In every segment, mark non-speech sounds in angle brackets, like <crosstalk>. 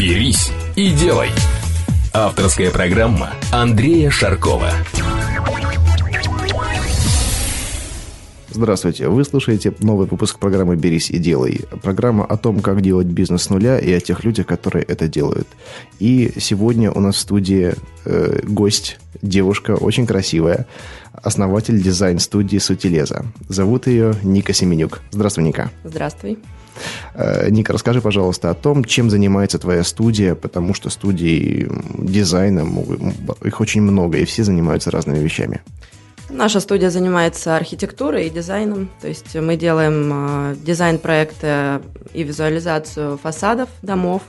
«Берись и делай» Авторская программа Андрея Шаркова Здравствуйте, вы слушаете новый выпуск программы «Берись и делай». Программа о том, как делать бизнес с нуля и о тех людях, которые это делают. И сегодня у нас в студии э, гость, девушка, очень красивая, основатель дизайн-студии «Сутилеза». Зовут ее Ника Семенюк. Здравствуй, Ника. Здравствуй. Э, Ника, расскажи, пожалуйста, о том, чем занимается твоя студия, потому что студии дизайна, их очень много, и все занимаются разными вещами. Наша студия занимается архитектурой и дизайном, то есть мы делаем э, дизайн-проекты и визуализацию фасадов домов,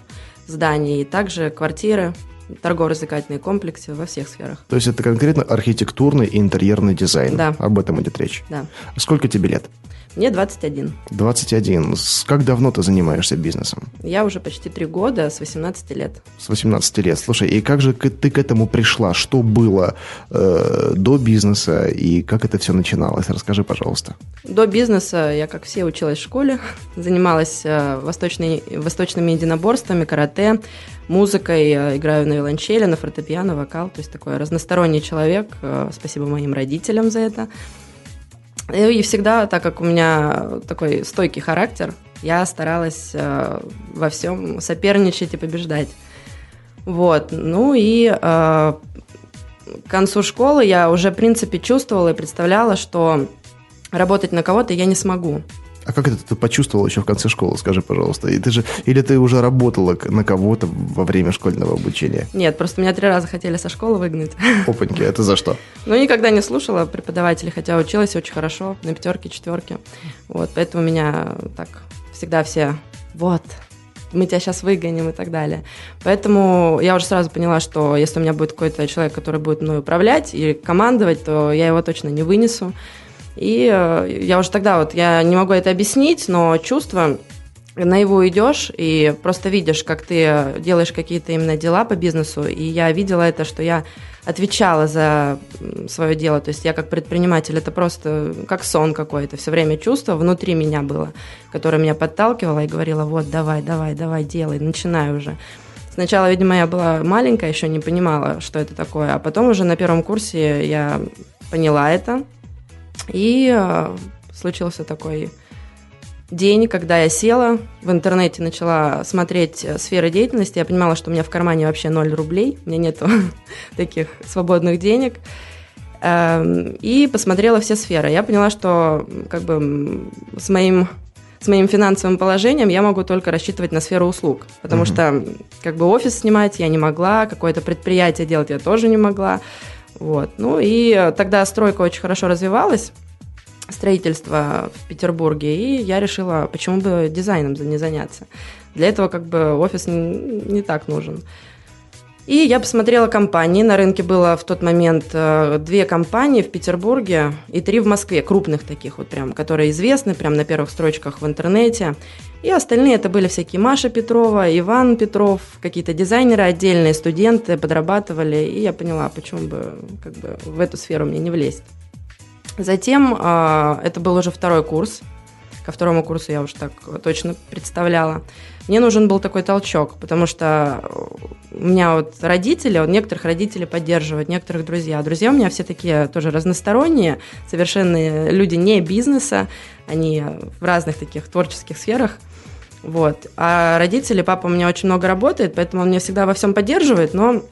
зданий, и также квартиры, торгово-развлекательные комплексы во всех сферах. То есть это конкретно архитектурный и интерьерный дизайн? Да. Об этом идет речь? Да. Сколько тебе лет? Мне 21. 21. Как давно ты занимаешься бизнесом? Я уже почти три года, с 18 лет. С 18 лет. Слушай, и как же ты к этому пришла? Что было э, до бизнеса и как это все начиналось? Расскажи, пожалуйста. До бизнеса я, как все, училась в школе, занималась э, восточной, восточными единоборствами, карате, музыкой, э, играю на виолончели, на фортепиано, вокал, то есть такой разносторонний человек. Э, спасибо моим родителям за это. И всегда, так как у меня такой стойкий характер, я старалась э, во всем соперничать и побеждать. Вот. Ну и э, к концу школы я уже, в принципе, чувствовала и представляла, что работать на кого-то я не смогу. А как это ты почувствовал еще в конце школы, скажи, пожалуйста? И ты же, или ты уже работала на кого-то во время школьного обучения? Нет, просто меня три раза хотели со школы выгнать. <laughs> Опаньки, это за что? Ну, никогда не слушала преподавателей, хотя училась очень хорошо, на пятерке, четверке. Вот, поэтому меня так всегда все, вот, мы тебя сейчас выгоним и так далее. Поэтому я уже сразу поняла, что если у меня будет какой-то человек, который будет мной управлять и командовать, то я его точно не вынесу. И э, я уже тогда вот, я не могу это объяснить, но чувство, на его идешь и просто видишь, как ты делаешь какие-то именно дела по бизнесу. И я видела это, что я отвечала за свое дело. То есть я как предприниматель, это просто как сон какой-то. Все время чувство внутри меня было, которое меня подталкивало и говорило, вот, давай, давай, давай, делай, начинай уже. Сначала, видимо, я была маленькая, еще не понимала, что это такое. А потом уже на первом курсе я поняла это, и э, случился такой день, когда я села в интернете, начала смотреть э, сферы деятельности, я понимала, что у меня в кармане вообще 0 рублей, у меня нету <laughs> таких свободных денег. Эм, и посмотрела все сферы. Я поняла, что как бы с моим с моим финансовым положением я могу только рассчитывать на сферу услуг, потому mm-hmm. что как бы офис снимать я не могла, какое-то предприятие делать я тоже не могла. Вот. Ну и тогда стройка очень хорошо развивалась, строительство в Петербурге, и я решила, почему бы дизайном не заняться. Для этого как бы офис не, не так нужен. И я посмотрела компании. На рынке было в тот момент э, две компании в Петербурге и три в Москве, крупных таких вот прям, которые известны прям на первых строчках в интернете. И остальные это были всякие Маша Петрова, Иван Петров, какие-то дизайнеры отдельные, студенты подрабатывали. И я поняла, почему бы как бы в эту сферу мне не влезть. Затем э, это был уже второй курс. Ко второму курсу я уже так точно представляла. Мне нужен был такой толчок, потому что у меня вот родители, вот некоторых родителей поддерживают, некоторых друзья. Друзья у меня все такие тоже разносторонние, совершенно люди не бизнеса, они в разных таких творческих сферах – вот. А родители, папа у меня очень много работает, поэтому он меня всегда во всем поддерживает, но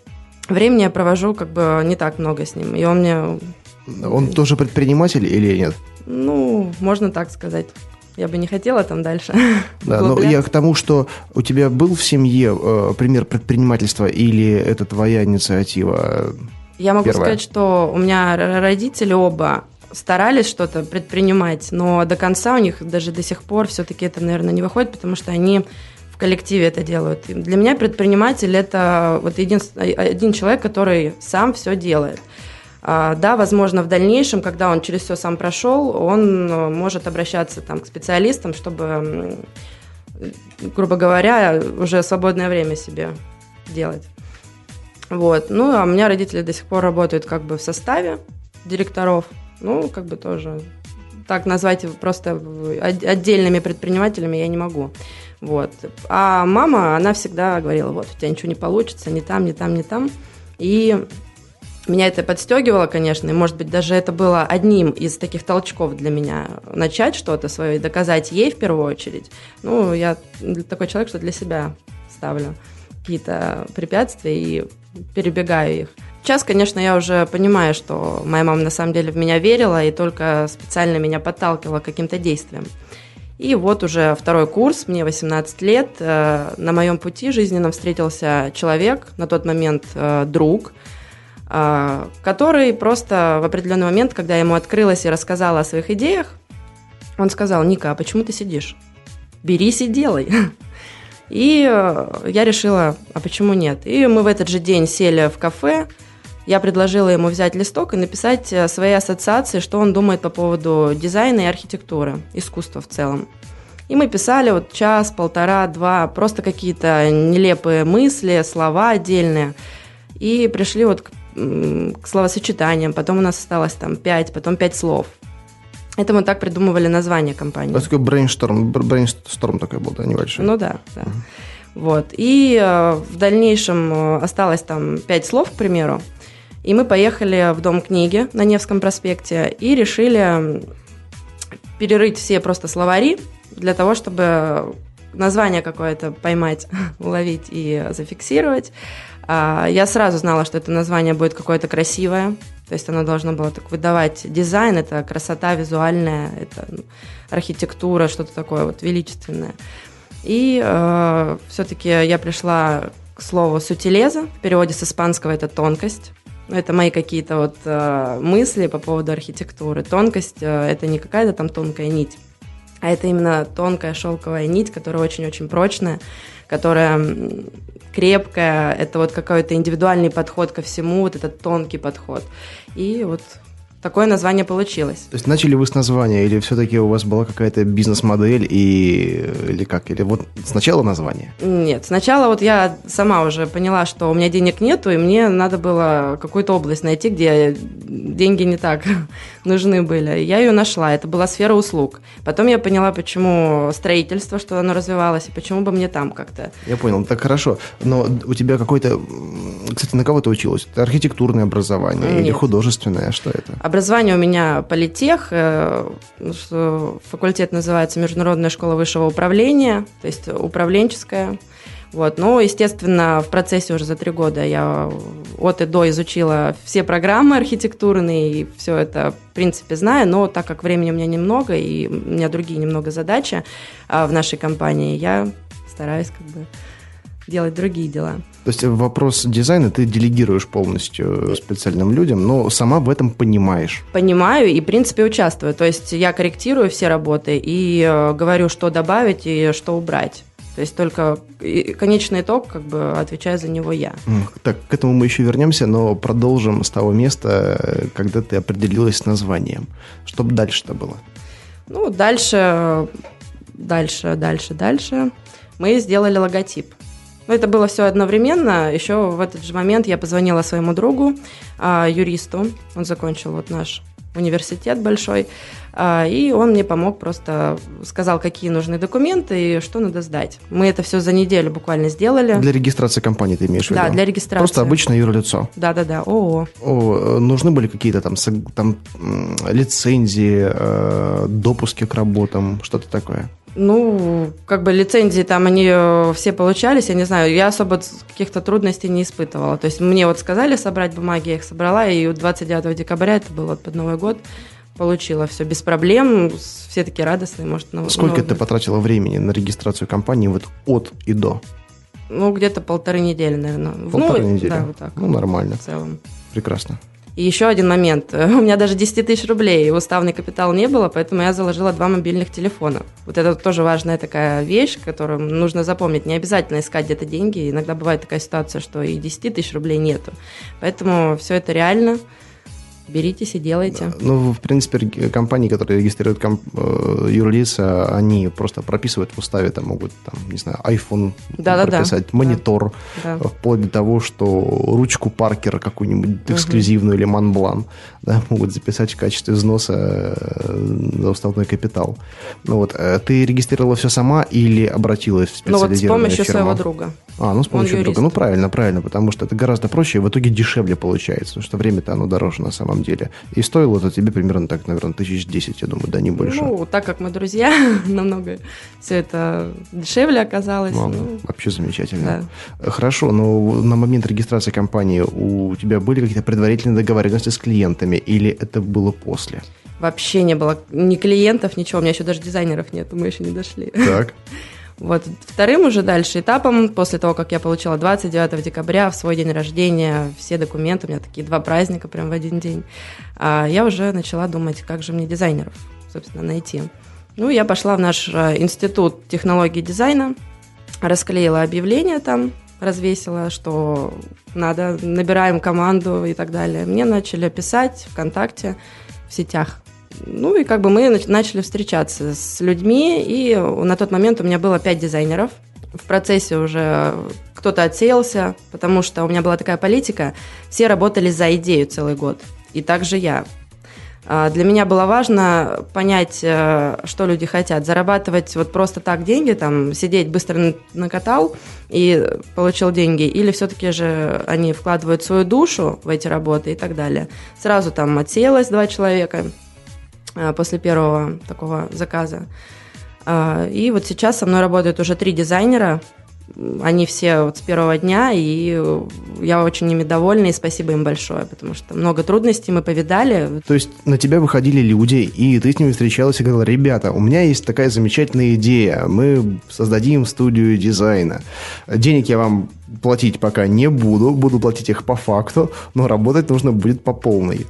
времени я провожу как бы не так много с ним. И он мне... Он тоже предприниматель или нет? Ну, можно так сказать. Я бы не хотела там дальше. <laughs> Да, но я к тому, что у тебя был в семье э, пример предпринимательства или это твоя инициатива? Я могу первая? сказать, что у меня родители оба старались что-то предпринимать, но до конца у них даже до сих пор все-таки это, наверное, не выходит, потому что они коллективе это делают. И для меня предприниматель это вот един, один человек, который сам все делает. А, да, возможно, в дальнейшем, когда он через все сам прошел, он э, может обращаться там, к специалистам, чтобы, грубо говоря, уже свободное время себе делать. Вот. Ну, а у меня родители до сих пор работают как бы в составе директоров. Ну, как бы тоже так назвать просто отдельными предпринимателями я не могу. Вот. А мама, она всегда говорила, вот, у тебя ничего не получится, не там, не там, не там. И меня это подстегивало, конечно, и, может быть, даже это было одним из таких толчков для меня начать что-то свое и доказать ей в первую очередь. Ну, я такой человек, что для себя ставлю какие-то препятствия и перебегаю их. Сейчас, конечно, я уже понимаю, что моя мама на самом деле в меня верила и только специально меня подталкивала к каким-то действиям. И вот уже второй курс, мне 18 лет, э, на моем пути жизненном встретился человек, на тот момент э, друг, который просто в определенный момент, когда я ему открылась и рассказала о своих идеях, он сказал, Ника, а почему ты сидишь? Берись и делай. И я решила, а почему нет? И мы в этот же день сели в кафе, я предложила ему взять листок и написать э, свои ассоциации, что он думает по поводу дизайна и архитектуры, искусства в целом. И мы писали вот час, полтора, два, просто какие-то нелепые мысли, слова отдельные. И пришли вот к, словосочетаниям. Потом у нас осталось там пять, потом пять слов. Это мы так придумывали название компании. Это такой brainstorm, brainstorm такой был, да, небольшой? Ну да, да. э Вот. И э, в дальнейшем э, осталось там пять слов, к примеру. И мы поехали в Дом книги на Невском проспекте и решили перерыть все просто словари для того, чтобы название какое-то поймать, <laughs> уловить и зафиксировать. А, я сразу знала, что это название будет какое-то красивое, то есть оно должно было так выдавать дизайн, это красота визуальная, это ну, архитектура, что-то такое вот величественное. И э, все-таки я пришла к слову сутилеза, в переводе с испанского это тонкость. Это мои какие-то вот э, мысли по поводу архитектуры. Тонкость э, это не какая-то там тонкая нить, а это именно тонкая шелковая нить, которая очень-очень прочная, которая крепкая. Это вот какой-то индивидуальный подход ко всему, вот этот тонкий подход. И вот такое название получилось. То есть начали вы с названия, или все-таки у вас была какая-то бизнес-модель, и... или как? Или вот сначала название? Нет, сначала вот я сама уже поняла, что у меня денег нету, и мне надо было какую-то область найти, где деньги не так <laughs> нужны были. Я ее нашла, это была сфера услуг. Потом я поняла, почему строительство, что оно развивалось, и почему бы мне там как-то. Я понял, так хорошо. Но у тебя какой-то... Кстати, на кого ты училась? Это архитектурное образование Нет. или художественное? Что это? Образование у меня политех, э, факультет называется Международная школа высшего управления, то есть управленческая. Вот. Но, естественно, в процессе уже за три года я от и до изучила все программы архитектурные, и все это, в принципе, знаю, но так как времени у меня немного, и у меня другие немного задачи а, в нашей компании, я стараюсь как бы делать другие дела. То есть вопрос дизайна ты делегируешь полностью специальным людям, но сама в этом понимаешь. Понимаю и, в принципе, участвую. То есть я корректирую все работы и э, говорю, что добавить и что убрать. То есть только конечный итог, как бы отвечаю за него я. Так, к этому мы еще вернемся, но продолжим с того места, когда ты определилась с названием. Что дальше-то было? Ну, дальше, дальше, дальше, дальше. Мы сделали логотип. Но это было все одновременно. Еще в этот же момент я позвонила своему другу, а, юристу. Он закончил вот наш университет большой. А, и он мне помог, просто сказал, какие нужны документы и что надо сдать. Мы это все за неделю буквально сделали. Для регистрации компании ты имеешь в виду? Да, для регистрации. Просто обычное юрлицо? Да-да-да, ООО. О, нужны были какие-то там, там лицензии, э, допуски к работам, что-то такое? Ну, как бы лицензии там они э, все получались, я не знаю, я особо каких-то трудностей не испытывала. То есть мне вот сказали собрать бумаги, я их собрала, и 29 декабря, это было под Новый год, получила все без проблем, все такие радостные, может. На, Сколько ты потратила времени на регистрацию компании вот от и до? Ну, где-то полторы недели, наверное. Полторы ну, недели? Да, вот так. Ну, нормально. В целом. Прекрасно. И еще один момент. <laughs> У меня даже 10 тысяч рублей уставный капитал не было, поэтому я заложила два мобильных телефона. Вот это тоже важная такая вещь, которую нужно запомнить. Не обязательно искать где-то деньги. Иногда бывает такая ситуация, что и 10 тысяч рублей нету. Поэтому все это реально. Беритесь и делайте. Ну, в принципе, компании, которые регистрируют комп- э, юрлица, они просто прописывают в уставе, там могут, там, не знаю, iPhone Да-да-да. прописать, монитор, Да. вплоть до того, что ручку Паркера какую-нибудь эксклюзивную или Монблан <laughs> да, могут записать в качестве взноса э, за уставной капитал. Ну вот, э, ты регистрировала все сама или обратилась в Ну вот с специализированную помощью фирму? своего друга. А, ну с помощью Он друга. юрист. Ну правильно, правильно, потому что это гораздо проще и в итоге дешевле получается, потому что время-то оно дороже на самом деле. И стоило это тебе примерно так, наверное, тысяч десять, я думаю, да не больше. Ну, так как мы друзья, <laughs> намного все это дешевле оказалось. Ну, Ну, вообще замечательно. да. Хорошо, но на момент регистрации компании у тебя были какие-то предварительные договоренности с клиентами или это было после? Вообще не было ни клиентов, ничего. У меня еще даже дизайнеров нет, мы еще не дошли. Так. <laughs> Вот вторым уже дальше этапом, после того, как я получила 29 декабря в свой день рождения все документы, у меня такие два праздника прям в один день, а, я уже начала думать, как же мне дизайнеров, собственно, найти. Ну, я пошла в наш э, институт технологий дизайна, расклеила объявление там, развесила, что надо, набираем команду и так далее. Мне начали писать ВКонтакте, в сетях. Ну и как бы мы нач- начали встречаться с людьми, и на тот момент у меня было пять дизайнеров. В процессе уже кто-то отсеялся, потому что у меня была такая политика, все работали за идею целый год, и также я. А, Для меня было важно понять, э, что люди хотят. Зарабатывать вот просто так деньги, там, сидеть быстро на- накатал и получил деньги, или все-таки же они вкладывают свою душу в эти работы и так далее. Сразу там отсеялось два человека после первого такого заказа. А, И вот сейчас со мной работают уже три дизайнера. Они все вот с первого дня, и э, я очень ими довольна, и спасибо им большое, потому что много трудностей мы повидали. То есть на тебя выходили люди, и ты с ними встречалась и говорила, ребята, у меня есть такая замечательная идея, мы создадим студию дизайна. Денег я вам платить пока не буду, буду платить их по факту, но работать нужно будет по полной.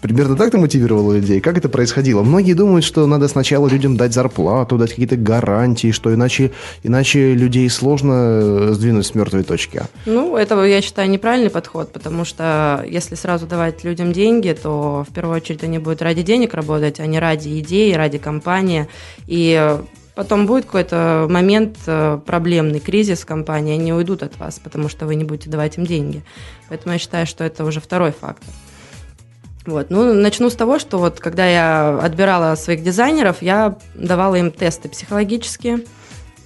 Примерно так ты мотивировала людей? Как это происходило? Многие думают, что надо сначала людям дать зарплату, дать какие-то гарантии, что иначе, иначе людей сложно э, сдвинуть с мертвой точки. Ну, это, я считаю, неправильный подход, потому что если сразу давать людям деньги, то в первую очередь они будут ради денег работать, а не ради идеи, ради компании. И потом будет какой-то момент э, проблемный, кризис компании, они уйдут от вас, потому что вы не будете давать им деньги. Поэтому я считаю, что это уже второй фактор. Вот. Ну, начну с того, что вот когда я отбирала своих дизайнеров, я давала им тесты психологические,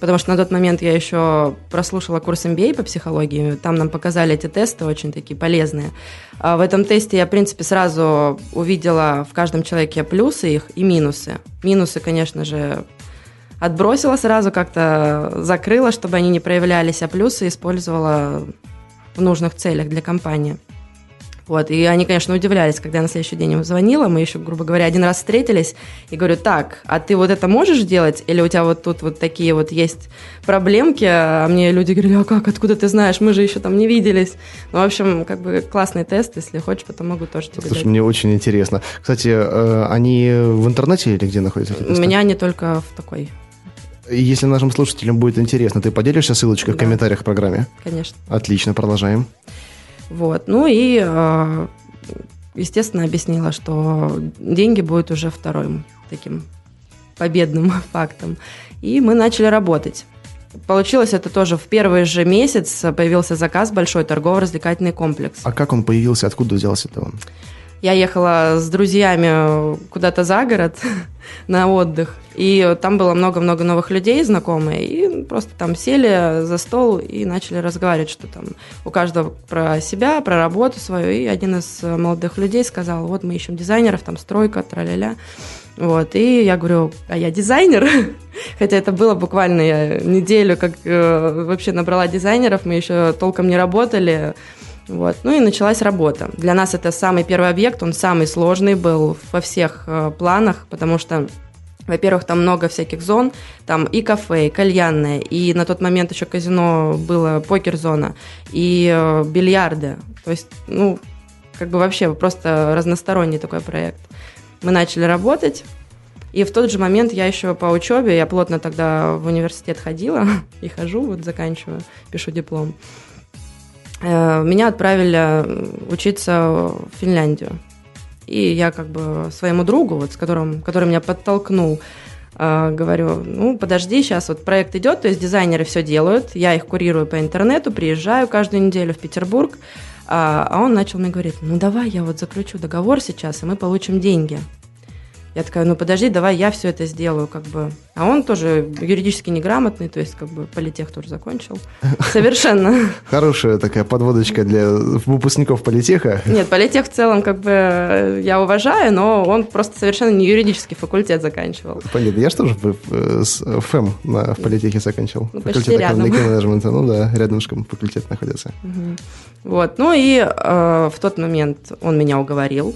потому что на тот момент я еще прослушала курс MBA по психологии, там нам показали эти тесты очень такие полезные. А в этом тесте я, в принципе, сразу увидела в каждом человеке плюсы их и минусы. Минусы, конечно же, отбросила сразу, как-то закрыла, чтобы они не проявлялись, а плюсы использовала в нужных целях для компании. Вот, и они, конечно, удивлялись, когда я на следующий день им звонила, мы еще, грубо говоря, один раз встретились, и говорю, так, а ты вот это можешь делать, или у тебя вот тут вот такие вот есть проблемки, а мне люди говорили, а как, откуда ты знаешь, мы же еще там не виделись. Ну, в общем, как бы классный тест, если хочешь, потом могу тоже тебе Слушай, дать. мне очень интересно. Кстати, э, они в интернете или где находятся? У меня они только в такой, Если нашим слушателям будет интересно, ты поделишься ссылочкой в Да. комментариях к программе? конечно. Отлично, продолжаем. Вот. Ну и, э, естественно, объяснила, что деньги будут уже вторым таким победным <laughs> фактом. И мы начали работать. Получилось это тоже в первый же месяц появился заказ большой торгово-развлекательный комплекс. А как он появился, откуда взялся-то он? Я ехала с друзьями куда-то за город <laughs> на отдых, и там было много-много новых людей, знакомые, и просто там сели за стол и начали разговаривать, что там у каждого про себя, про работу свою, и один из молодых людей сказал, вот мы ищем дизайнеров, там стройка, тра-ля-ля. Вот, и я говорю, а я дизайнер, <laughs> хотя это было буквально я неделю, как э, вообще набрала дизайнеров, мы еще толком не работали, вот. Ну и началась работа. Для нас это самый первый объект, он самый сложный был во всех э, планах, потому что во-первых, там много всяких зон, там и кафе, и кальянная, и на тот момент еще казино было покер-зона, и э, бильярды. То есть, ну, как бы вообще просто разносторонний такой проект. Мы начали работать, и в тот же момент я еще по учебе, я плотно тогда в университет ходила <laughs> и хожу, вот заканчиваю, пишу диплом. Э, меня отправили учиться в Финляндию. И я как бы своему другу, вот, с которым, который меня подтолкнул, э, говорю, ну, подожди, сейчас вот проект идет, то есть дизайнеры все делают, я их курирую по интернету, приезжаю каждую неделю в Петербург, а, а он начал мне говорить, ну, давай я вот заключу договор сейчас, и мы получим деньги. Я такая, ну подожди, давай я все это сделаю, как бы. А он тоже юридически неграмотный, то есть как бы политех тоже закончил. <laughs> Совершенно. Хорошая такая подводочка для выпускников политеха. Нет, политех в целом как бы я уважаю, но он просто совершенно не юридический факультет заканчивал. Понятно. Я же тоже с ФЭМ на политехе заканчивал. Ну, почти рядом. менеджмента. Ну да, рядышком факультет находится. Вот. Ну и э, в тот момент он меня уговорил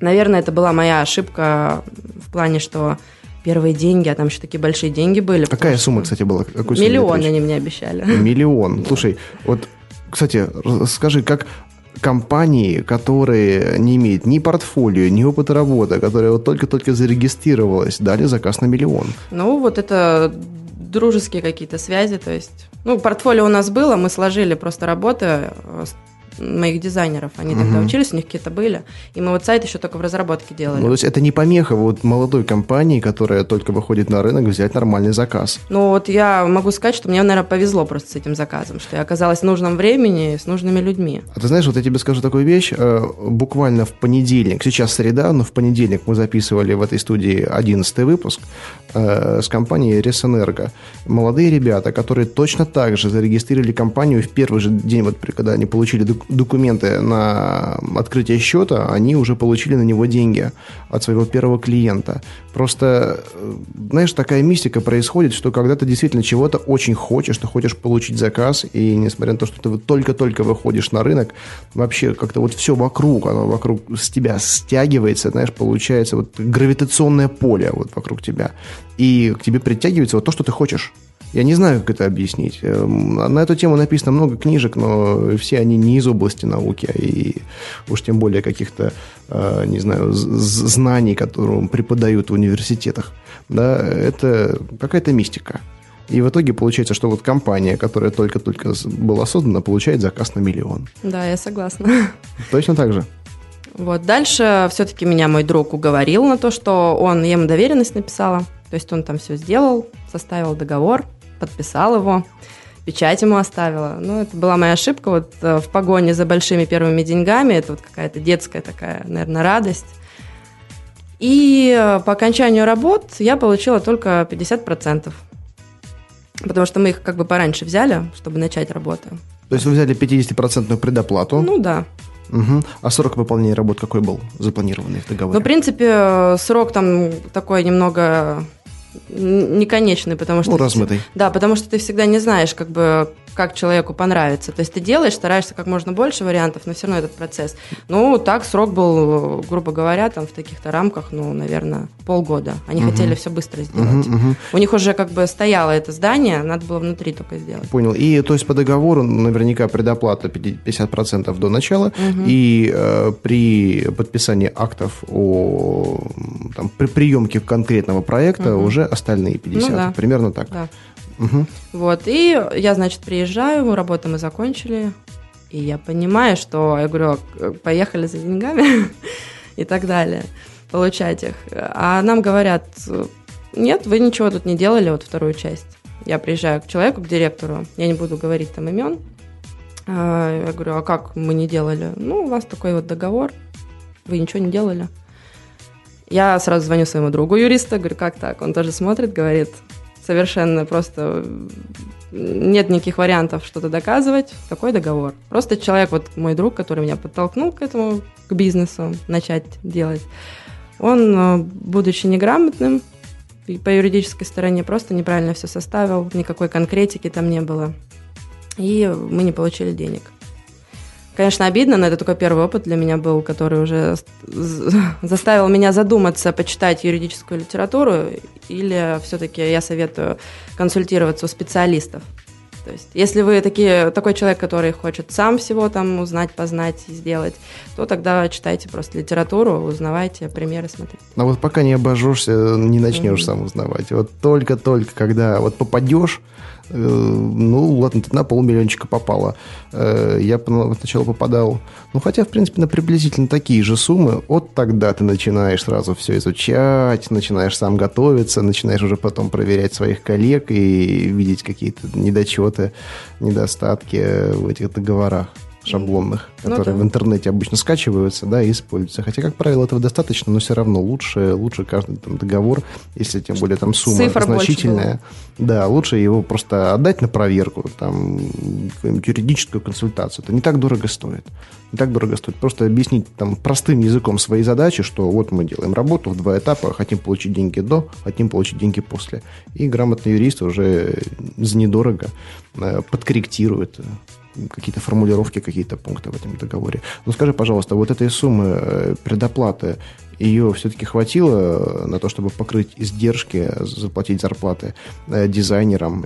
Наверное, это была моя ошибка в плане, что первые деньги, а там еще такие большие деньги были. Какая сумма, кстати, была? Какую Миллион они мне обещали. <laughs> Миллион. Слушай, вот, кстати, скажи, как компании, которые не имеют ни портфолио, ни опыта работы, которая вот только-только зарегистрировалась, дали заказ на миллион? Ну, вот это дружеские какие-то связи, то есть... Ну, портфолио у нас было, мы сложили просто работы э, моих дизайнеров. Они угу. тогда учились, у них какие-то были. И мы вот сайт еще только в разработке делали. Ну, то есть это не помеха вот молодой компании, которая только выходит на рынок, взять нормальный заказ. Ну, вот я могу сказать, что мне, наверное, повезло просто с этим заказом, что я оказалась в нужном времени с нужными людьми. А ты знаешь, вот я тебе скажу такую вещь. Э, буквально в понедельник, сейчас среда, но в понедельник мы записывали в этой студии 11 выпуск э, с компанией Ресэнерго. Молодые ребята, которые точно так же зарегистрировали компанию в первый же день, вот когда они получили документы на открытие счета, они уже получили на него деньги от своего первого клиента. Просто, э, знаешь, такая мистика происходит, что когда ты действительно чего-то очень хочешь, ты хочешь получить заказ, и несмотря на то, что ты вот только-только выходишь на рынок, вообще как-то вот все вокруг, оно вокруг с тебя стягивается, знаешь, получается вот гравитационное поле вот вокруг тебя. И к тебе притягивается вот то, что ты хочешь. Я не знаю, как это объяснить. Эм, на эту тему написано много книжек, но все они не из области науки, а и уж тем более каких-то, э, не знаю, знаний, которые преподают в университетах. Да, это какая-то мистика. И в итоге получается, что вот компания, которая только-только была создана, получает заказ на миллион. Да, я согласна. Точно так же. Вот дальше все-таки меня мой друг уговорил на то, что он, я ему доверенность написала, то есть он там все сделал, составил договор, подписал его, печать ему оставила. Ну, это была моя ошибка вот э, в погоне за большими первыми деньгами. Это вот какая-то детская такая, наверное, радость. И э, по окончанию работ я получила только 50%. Потому что мы их как бы пораньше взяли, чтобы начать работу. То есть вы взяли 50% предоплату? Ну да. Угу. А срок выполнения работ какой был запланированный в договоре? Ну, в принципе, э, срок там такой немного неконечный, потому что... Ну, размытый. Да, потому что ты всегда не знаешь, как бы, как человеку понравится. То есть ты делаешь, стараешься как можно больше вариантов, но все равно этот процесс. Ну, так срок был, грубо говоря, там в таких-то рамках, ну, наверное, полгода. Они угу. хотели все быстро сделать. Угу, угу. У них уже как бы стояло это здание, надо было внутри только сделать. Понял. И то есть по договору наверняка предоплата 50% до начала, угу. и э, при подписании актов о там, при приемке конкретного проекта угу. уже остальные 50. Ну, да. Примерно так. Да. Угу. Вот, и я, значит, приезжаю, работу мы закончили, и я понимаю, что, я говорю, поехали за деньгами <laughs> и так далее, получать их. А нам говорят, нет, вы ничего тут не делали, вот вторую часть. Я приезжаю к человеку, к директору, я не буду говорить там имен. А, я говорю, а как мы не делали? Ну, у вас такой вот договор, вы ничего не делали. Я сразу звоню своему другу юриста, говорю, как так? Он тоже смотрит, говорит, совершенно просто нет никаких вариантов что-то доказывать, такой договор. Просто человек, вот мой друг, который меня подтолкнул к этому, к бизнесу, начать делать, он, э, будучи неграмотным, по юридической стороне просто неправильно все составил, никакой конкретики там не было. И мы не получили денег. Конечно, обидно, но это такой первый опыт для меня был, который уже <laughs> заставил меня задуматься, почитать юридическую литературу, или все-таки я советую консультироваться у специалистов. То есть, если вы такие, такой человек, который хочет сам всего там узнать, познать и сделать, то тогда читайте просто литературу, узнавайте, примеры смотрите. Но вот пока не обожжешься, не начнешь mm-hmm. сам узнавать. Вот только-только, когда вот попадешь, ну, ладно, на полмиллиончика попала. Э, я сначала попадал, ну, хотя, в принципе, на приблизительно такие же суммы. Вот тогда ты начинаешь сразу все изучать, начинаешь сам готовиться, начинаешь уже потом проверять своих коллег и видеть какие-то недочеты, недостатки в этих договорах шаблонных, ну, которые да. в интернете обычно скачиваются, да, и используются. Хотя, как правило, этого достаточно, но все равно лучше, лучше каждый там, договор, если тем более там сумма Цифр значительная, да, лучше его просто отдать на проверку, там, юридическую консультацию. Это не так дорого стоит. Не так дорого стоит. Просто объяснить там простым языком свои задачи, что вот мы делаем работу в два этапа, хотим получить деньги до, хотим получить деньги после. И грамотный юрист уже за недорого э, подкорректирует какие-то формулировки, какие-то пункты в этом договоре. Ну, скажи, пожалуйста, вот этой суммы э, предоплаты, ее все-таки хватило на то, чтобы покрыть издержки, заплатить зарплаты э, дизайнерам?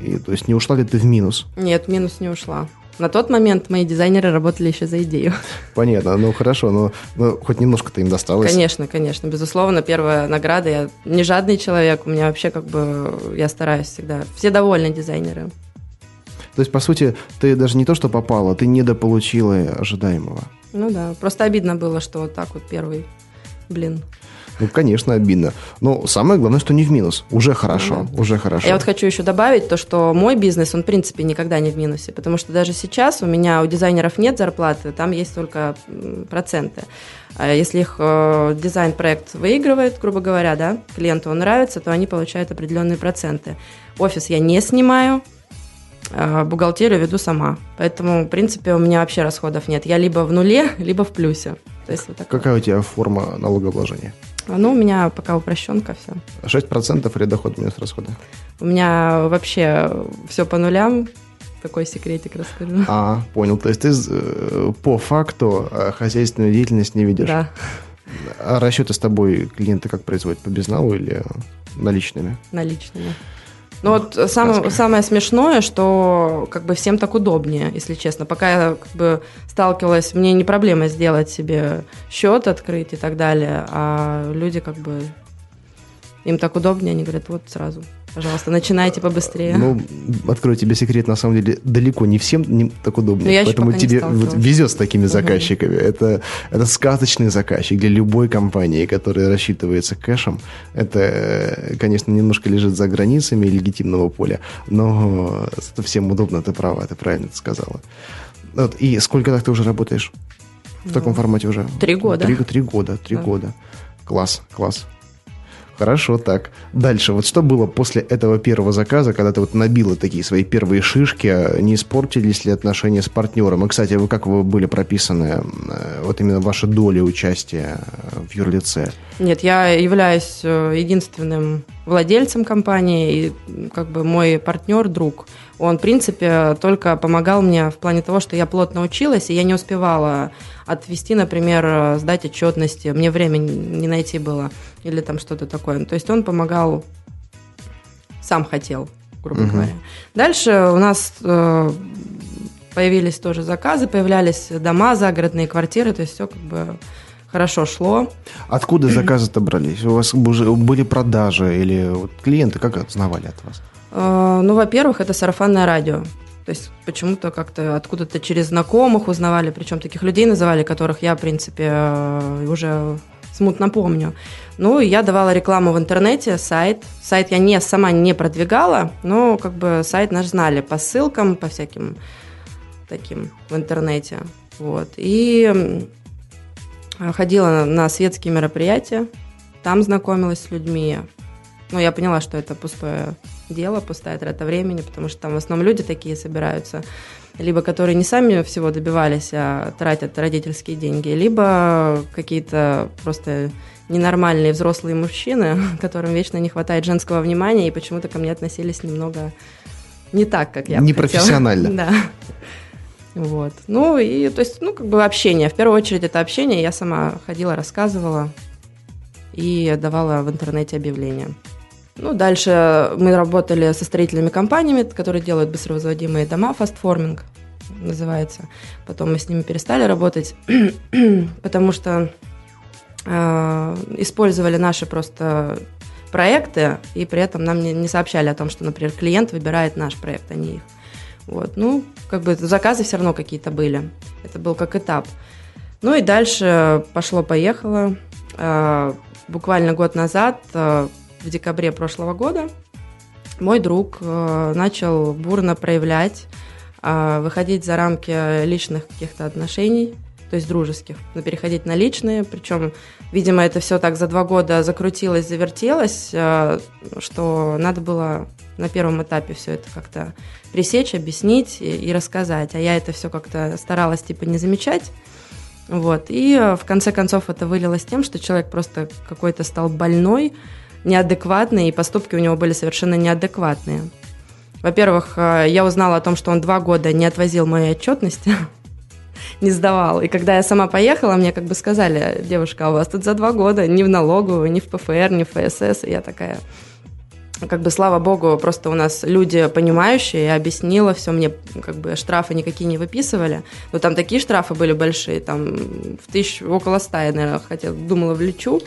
И, то есть не ушла ли ты в минус? Нет, в минус не ушла. На тот момент мои дизайнеры работали еще за идею. Понятно, ну хорошо, но, но хоть немножко-то им досталось. Конечно, конечно, безусловно, первая награда. Я не жадный человек, у меня вообще как бы, я стараюсь всегда. Все довольны дизайнеры. То есть, по сути, ты даже не то, что попала, ты недополучила ожидаемого. Ну да, просто обидно было, что вот так вот первый, блин. Ну, конечно, обидно. Но самое главное, что не в минус. Уже хорошо, да. уже хорошо. Я вот хочу еще добавить то, что мой бизнес, он, в принципе, никогда не в минусе. Потому что даже сейчас у меня, у дизайнеров нет зарплаты, там есть только проценты. А если их э, дизайн-проект выигрывает, грубо говоря, да, клиенту он нравится, то они получают определенные проценты. Офис я не снимаю, бухгалтерию веду сама. Поэтому, в принципе, у меня вообще расходов нет. Я либо в нуле, <laughs> либо в плюсе. То есть вот Какая у тебя форма налогообложения? Ну, у меня пока упрощенка все. 6% или доход минус расходы? У меня вообще все по нулям. Такой секретик расскажу. А, понял. То есть ты э, по факту э, хозяйственную деятельность не ведешь? Да. А расчеты с тобой клиенты как производят? По безналу или наличными? Наличными. Ну вот самое, самое смешное, что как бы всем так удобнее, если честно. Пока я как бы сталкивалась, мне не проблема сделать себе счет открыть и так далее, а люди как бы им так удобнее, они говорят, вот сразу Пожалуйста, начинайте побыстрее. Ну, открою тебе секрет, на самом деле, далеко не всем не так удобно. Но ну, Поэтому тебе вот везет с такими угу. заказчиками. Это, это сказочный заказчик для любой компании, которая рассчитывается кэшем. Это, конечно, немножко лежит за границами легитимного поля, но это всем удобно, ты права, ты правильно это сказала. Вот, и сколько так ты уже работаешь? В ну, таком формате уже? Три года. Три, три года, три да. года. Класс, класс. Хорошо, так. Дальше. Вот что было после этого первого заказа, когда ты вот набила такие свои первые шишки? Не испортились ли отношения с партнером? И, кстати, вы как вы были прописаны, э, вот именно ваша доля участия в юрлице? Нет, я являюсь э, единственным владельцем компании, и как бы мой партнер, друг, он, в принципе, только помогал мне в плане того, что я плотно училась, и я не успевала отвести, например, сдать отчетности, мне времени не найти было, или там что-то такое. То есть он помогал, сам хотел, грубо угу. говоря. Дальше у нас э, появились тоже заказы, появлялись дома, загородные квартиры, то есть все как бы хорошо шло. Откуда заказы-то брались? У вас были продажи или вот клиенты как узнавали от вас? Э, ну, во-первых, это сарафанное радио. То есть почему-то как-то откуда-то через знакомых узнавали, причем таких людей называли, которых я, в принципе, э, уже смутно помню. Ну, я давала рекламу в интернете, сайт. Сайт я не, сама не продвигала, но как бы сайт наш знали по ссылкам, по всяким таким в интернете. Вот. И ходила на светские мероприятия, там знакомилась с людьми. Ну, я поняла, что это пустое дело, пустая трата времени, потому что там в основном люди такие собираются, либо которые не сами всего добивались, а тратят родительские деньги, либо какие-то просто ненормальные взрослые мужчины, <laughs> которым вечно не хватает женского внимания, и почему-то ко мне относились немного не так, как я Непрофессионально. <laughs> Да. Вот. Ну, и, то есть, ну, как бы общение. В первую очередь это общение. Я сама ходила, рассказывала и давала в интернете объявления. Ну, дальше мы работали со строительными компаниями, которые делают быстровозводимые дома, фастформинг называется. Потом мы с ними перестали работать, <clears throat> потому что э, использовали наши просто проекты, и при этом нам не, не сообщали о том, что, например, клиент выбирает наш проект, а не их. Вот, ну, как бы заказы все равно какие-то были. Это был как этап. Ну и дальше пошло-поехало. Э, буквально год назад э, в декабре прошлого года мой друг э, начал бурно проявлять, выходить за рамки личных каких-то отношений, то есть дружеских, но переходить на личные. Причем, видимо, это все так за два года закрутилось, завертелось, э, что надо было на первом этапе все это как-то пресечь, объяснить и, и рассказать. А я это все как-то старалась типа не замечать. Вот. И в конце концов это вылилось тем, что человек просто какой-то стал больной, неадекватный, и поступки у него были совершенно неадекватные. Во-первых, э, я узнала о том, что он два года не отвозил мои отчетности, <laughs> не сдавал. И когда я сама поехала, мне как бы сказали, девушка, а у вас тут за два года ни в налоговую, ни в ПФР, ни в ФСС. И я такая, как бы, слава богу, просто у нас люди понимающие, я объяснила все, мне как бы штрафы никакие не выписывали. Но там такие штрафы были большие, там в тысячу, около ста, я, наверное, хотела, думала, влечу.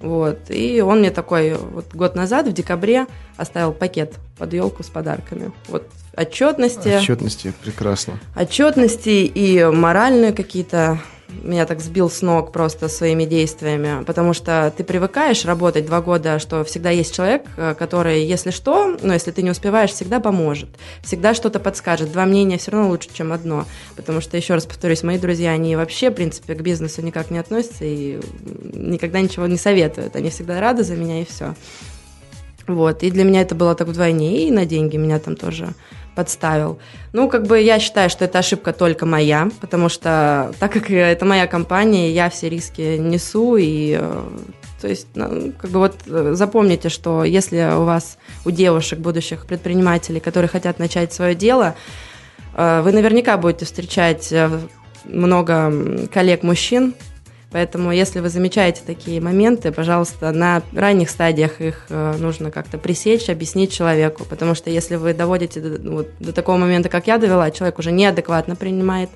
Вот. И он мне такой вот год назад, в декабре, оставил пакет под елку с подарками. Вот отчетности. Отчетности, прекрасно. Отчетности и моральные какие-то меня так сбил с ног просто своими действиями, потому что ты привыкаешь работать два года, что всегда есть человек, э, который, если что, ну, если ты не успеваешь, всегда поможет, всегда что-то подскажет. Два мнения все равно лучше, чем одно, потому что, еще раз повторюсь, мои друзья, они вообще, в принципе, к бизнесу никак не относятся и никогда ничего не советуют. Они всегда рады за меня и все. Вот, и для меня это было так вдвойне, и на деньги меня там тоже подставил. Ну, как бы я считаю, что это ошибка только моя, потому что так как это моя компания, я все риски несу, и э, то есть, ну, как бы вот э, запомните, что если у вас, у девушек, будущих предпринимателей, которые хотят начать свое дело, э, вы наверняка будете встречать много коллег-мужчин, Поэтому, если вы замечаете такие моменты, пожалуйста, на ранних стадиях их э, нужно как-то пресечь, объяснить человеку. Потому что если вы доводите до, вот, до такого момента, как я довела, человек уже неадекватно принимает.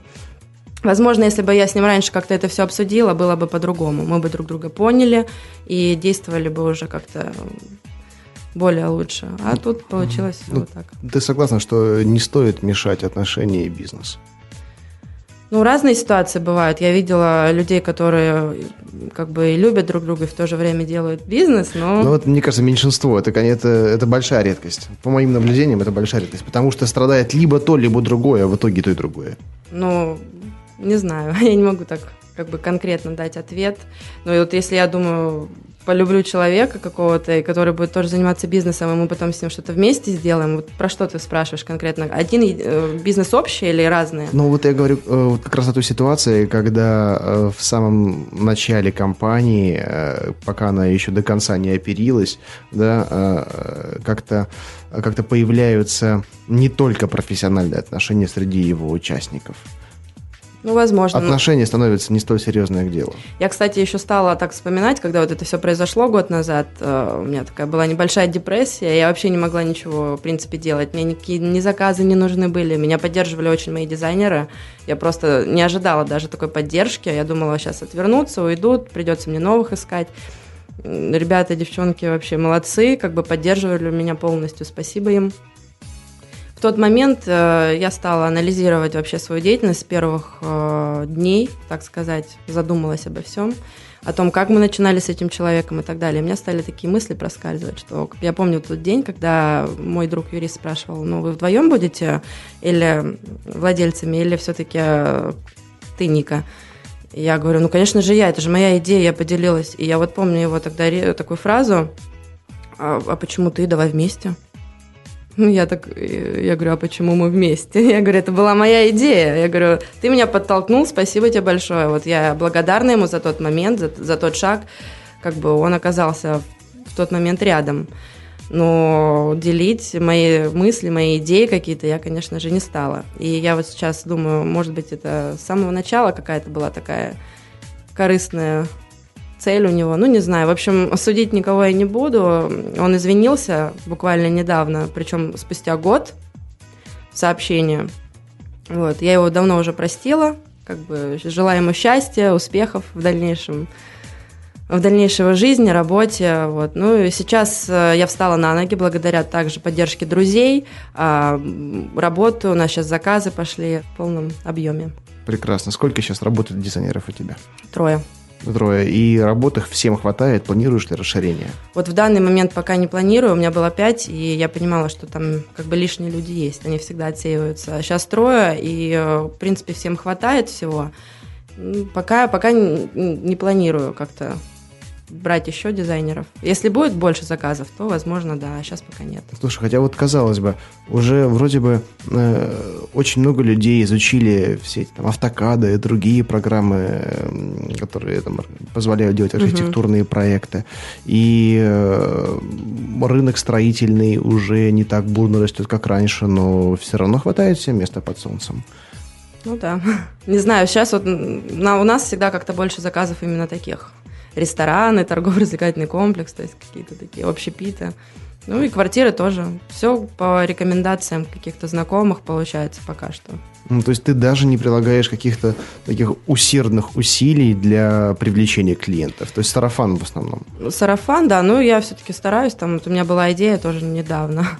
Возможно, если бы я с ним раньше как-то это все обсудила, было бы по-другому. Мы бы друг друга поняли и действовали бы уже как-то более лучше. А тут получилось ну, вот так. Ты согласна, что не стоит мешать отношения и бизнес? Ну, разные ситуации бывают. Я видела людей, которые как бы и любят друг друга и в то же время делают бизнес, но... Ну, вот, мне кажется, меньшинство. Это, это, это большая редкость. По моим наблюдениям, это большая редкость. Потому что страдает либо то, либо другое, а в итоге то и другое. Ну, не знаю. <laughs> Я не могу так как бы конкретно дать ответ. Но вот если я думаю полюблю человека какого-то, который будет тоже заниматься бизнесом, и мы потом с ним что-то вместе сделаем. Вот про что ты спрашиваешь конкретно? Один э, бизнес общий или разные? Ну, вот я говорю э, вот как раз о той ситуации, когда э, в самом начале компании, пока она еще до конца не оперилась, да, как-то как-то появляются не только профессиональные отношения среди его участников – ну, возможно. Отношения становятся не столь серьезное дело. Я, кстати, еще стала так вспоминать, когда вот это все произошло год назад. Э, у меня такая была небольшая депрессия. Я вообще не могла ничего, в принципе, делать. Мне никакие ни заказы не нужны были. Меня поддерживали очень мои дизайнеры. Я просто не ожидала даже такой поддержки. Я думала, сейчас отвернутся, уйдут, придется мне новых искать. Ребята, девчонки вообще молодцы, как бы поддерживали меня полностью. Спасибо им тот момент э, я стала анализировать вообще свою деятельность с первых э, дней, так сказать, задумалась обо всем, о том, как мы начинали с этим человеком и так далее. У меня стали такие мысли проскальзывать, что я помню тот день, когда мой друг юрист спрашивал, ну вы вдвоем будете или владельцами, или все-таки э, ты, Ника? я говорю, ну, конечно же, я, это же моя идея, я поделилась. И я вот помню его тогда такую фразу, а, а почему ты, давай вместе. Ну, я так, я говорю, а почему мы вместе? <laughs> Я говорю, это была моя идея. Я говорю, ты меня подтолкнул, спасибо тебе большое. Вот я благодарна ему за тот момент, за, за тот шаг. Как бы он оказался в тот момент рядом. Но делить мои мысли, мои идеи какие-то я, конечно же, не стала. И я вот сейчас думаю, может быть, это с самого начала какая-то была такая корыстная цель у него, ну, не знаю. В общем, судить никого я не буду. Он извинился буквально недавно, причем спустя год сообщение. Вот, я его давно уже простила, как бы желаю ему счастья, успехов в дальнейшем в дальнейшей жизни, работе. Вот. Ну и сейчас э, я встала на ноги благодаря также поддержке друзей. А, работаю, у нас сейчас заказы пошли в полном объеме. Прекрасно. Сколько сейчас работает дизайнеров у тебя? Трое. Трое. И работы всем хватает? Планируешь ли расширение? Вот в данный момент пока не планирую. У меня было пять, и я понимала, что там как бы лишние люди есть. Они всегда отсеиваются. Сейчас трое, и, э, в принципе, всем хватает всего. Пока, пока не, не планирую как-то брать еще дизайнеров. Если будет больше заказов, то, возможно, да, а сейчас пока нет. Слушай, хотя вот казалось бы, уже вроде бы э, очень много людей изучили все эти там автокады и другие программы, э, которые там, позволяют делать архитектурные угу. проекты. И э, рынок строительный уже не так бурно растет, как раньше, но все равно хватает всем места под солнцем. Ну да. <laughs> Не знаю, сейчас вот на, у нас всегда как-то больше заказов именно таких рестораны, торгово-развлекательный комплекс, то есть какие-то такие общепиты. Ну и квартиры тоже. Все по рекомендациям каких-то знакомых получается пока что. Ну, то есть ты даже не прилагаешь каких-то таких усердных усилий для привлечения клиентов. То есть сарафан в основном. Сарафан, да. Ну, я все-таки стараюсь. Там вот у меня была идея тоже недавно. <laughs>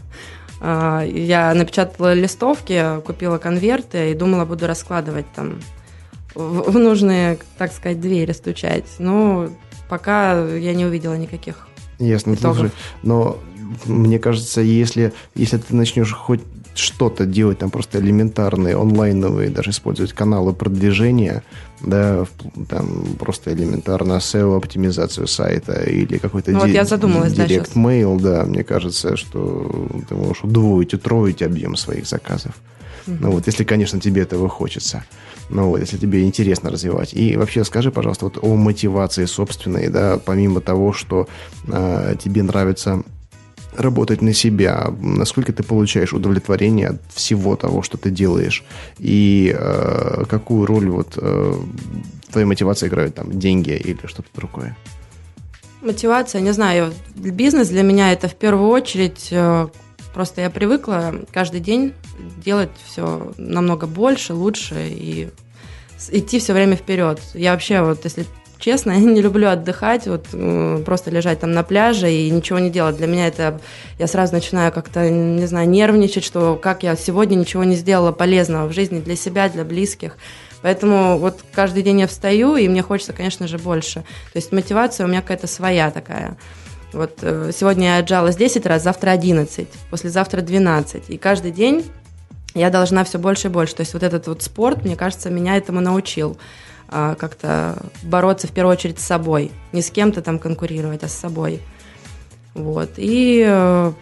А, я напечатала листовки, купила конверты и думала, буду раскладывать там в нужные, так сказать, двери стучать. Но пока я не увидела никаких Ясно, итогов. Слушай, но мне кажется, если, если ты начнешь хоть что-то делать, там просто элементарные, онлайновые, даже использовать каналы продвижения, да, там просто элементарно SEO-оптимизацию сайта или какой-то ну, вот я задумалась, директ mail, да, да, мне кажется, что ты можешь удвоить, утроить объем своих заказов. Угу. Ну вот, если, конечно, тебе этого хочется. Ну, вот, если тебе интересно развивать. И вообще скажи, пожалуйста, вот о мотивации собственной, да, помимо того, что э, тебе нравится работать на себя, насколько ты получаешь удовлетворение от всего того, что ты делаешь, и э, какую роль вот э, твоя мотивация играют там деньги или что-то другое? Мотивация, не знаю, бизнес для меня это в первую очередь э, просто я привыкла каждый день делать все намного больше, лучше и идти все время вперед. Я вообще вот, если честно, <laughs> я не люблю отдыхать, вот просто лежать там на пляже и ничего не делать. Для меня это, я сразу начинаю как-то, не знаю, нервничать, что как я сегодня ничего не сделала полезного в жизни для себя, для близких. Поэтому вот каждый день я встаю, и мне хочется, конечно же, больше. То есть мотивация у меня какая-то своя такая. Вот э, сегодня я отжалась 10 раз, завтра 11, послезавтра 12. И каждый день я должна все больше и больше. То есть вот этот вот спорт, мне кажется, меня этому научил а, как-то бороться в первую очередь с собой. Не с кем-то там конкурировать, а с собой. Вот. И э,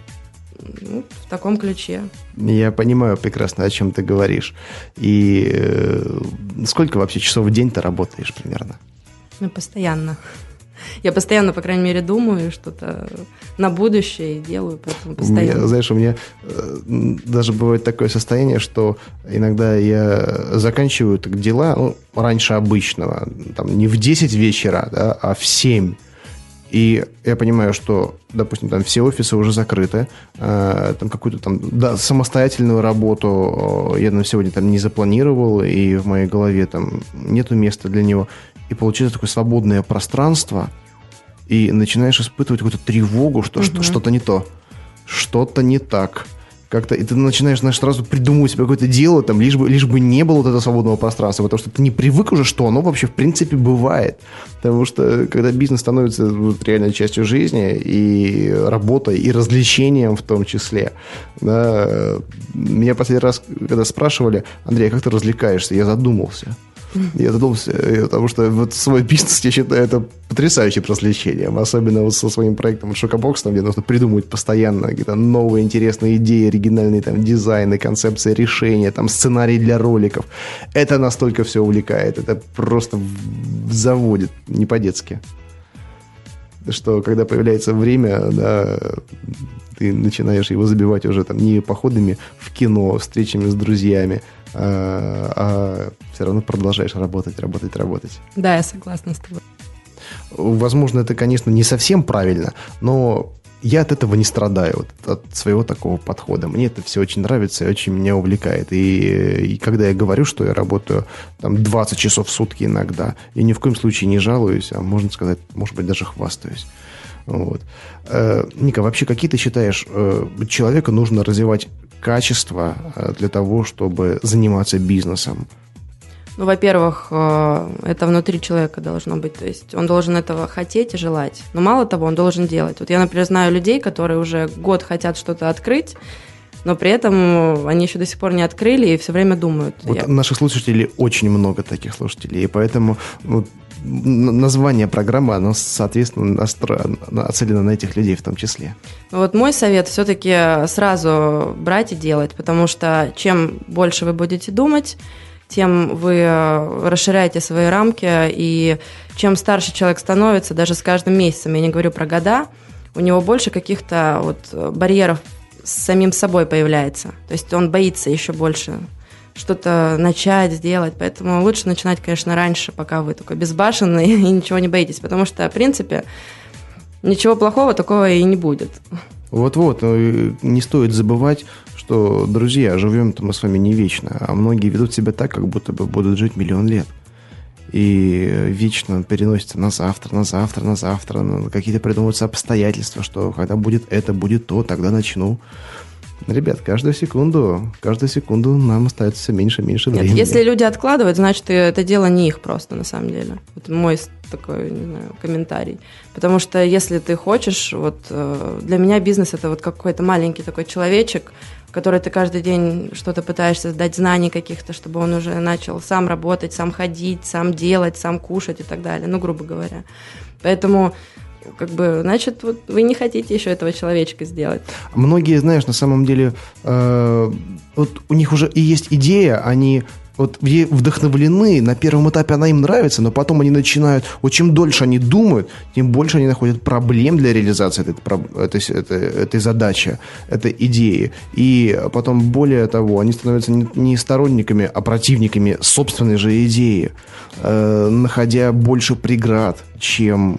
ну, в таком ключе. Я понимаю прекрасно, о чем ты говоришь. И э, сколько вообще часов в день ты работаешь примерно? Ну, постоянно. Я постоянно, по крайней мере, думаю что-то на будущее и делаю, поэтому постоянно. Меня, знаешь, у меня э, даже бывает такое состояние, что иногда я заканчиваю так дела ну, раньше обычного, там, не в 10 вечера, да, а в 7. И я понимаю, что, допустим, там все офисы уже закрыты, э, там какую-то там да, самостоятельную работу э, я на сегодня там не запланировал, и в моей голове там нету места для него и получается такое свободное пространство, и начинаешь испытывать какую-то тревогу, что угу. что-то не то, что-то не так. Как-то, и ты начинаешь, знаешь, сразу придумывать себе какое-то дело, там, лишь бы, лишь бы не было вот этого свободного пространства, потому что ты не привык уже, что оно вообще в принципе бывает. Потому что когда бизнес становится вот, реальной частью жизни, и работой, и развлечением в том числе, да, меня последний раз, когда спрашивали, Андрей, а как ты развлекаешься, я задумался. Я задумался, э, потому что вот свой бизнес, я считаю, это потрясающим развлечением. Особенно вот со своим проектом Шокобокс, там, где нужно придумывать постоянно какие-то новые интересные идеи, оригинальные там дизайны, концепции решения, там сценарий для роликов. Это настолько все увлекает, это просто заводит, не по-детски что когда появляется время, да, ты начинаешь его забивать уже там не походами в кино, встречами с друзьями, а, а все равно продолжаешь работать, работать, работать. Да, я согласна с тобой. Возможно, это, конечно, не совсем правильно, но я от этого не страдаю, вот, от своего такого подхода. Мне это все очень нравится и очень меня увлекает. И, и когда я говорю, что я работаю там 20 часов в сутки иногда, я ни в коем случае не жалуюсь, а можно сказать, может быть, даже хвастаюсь. Вот. Э, Ника, вообще какие ты считаешь, э, человека нужно развивать качества э, для того, чтобы заниматься бизнесом? Ну, во-первых, э, это внутри человека должно быть, то есть он должен этого хотеть и желать. Но мало того, он должен делать. Вот я, например, знаю людей, которые уже год хотят что-то открыть, но при этом они еще до сих пор не открыли и все время думают. Вот я... наших слушателей очень много таких слушателей, и поэтому вот, название программы, оно, соответственно, нацелено на этих людей в том числе. Вот мой совет все-таки сразу брать и делать, потому что чем больше вы будете думать, тем вы э, расширяете свои рамки, и чем старше человек становится, даже с каждым месяцем, я не говорю про года, у него больше каких-то вот барьеров с самим собой появляется. То есть он боится еще больше что-то начать, сделать. Поэтому лучше начинать, конечно, раньше, пока вы такой безбашенный <laughs> и ничего не боитесь. Потому что, в принципе, ничего плохого такого и не будет. Вот-вот, не стоит забывать, что, друзья, живем-то мы с вами не вечно, а многие ведут себя так, как будто бы будут жить миллион лет. И вечно переносится на завтра, на завтра, на завтра, на какие-то придумываются обстоятельства, что когда будет это, будет то, тогда начну. Ребят, каждую секунду, каждую секунду нам остается все меньше и меньше времени. Нет, если люди откладывают, значит, это дело не их просто, на самом деле. Это мой такой, не знаю, комментарий. Потому что если ты хочешь, вот э, для меня бизнес это вот какой-то маленький такой человечек, в который ты каждый день что-то пытаешься дать знаний каких-то, чтобы он уже начал сам работать, сам ходить, сам делать, сам кушать и так далее, ну, грубо говоря. Поэтому как бы, значит, вот вы не хотите еще этого человечка сделать. Многие, знаешь, на самом деле, э, вот у них уже и есть идея, они вот вдохновлены, на первом этапе она им нравится, но потом они начинают, вот чем дольше они думают, тем больше они находят проблем для реализации этой, этой, этой, этой задачи, этой идеи. И потом, более того, они становятся не сторонниками, а противниками собственной же идеи, э, находя больше преград, чем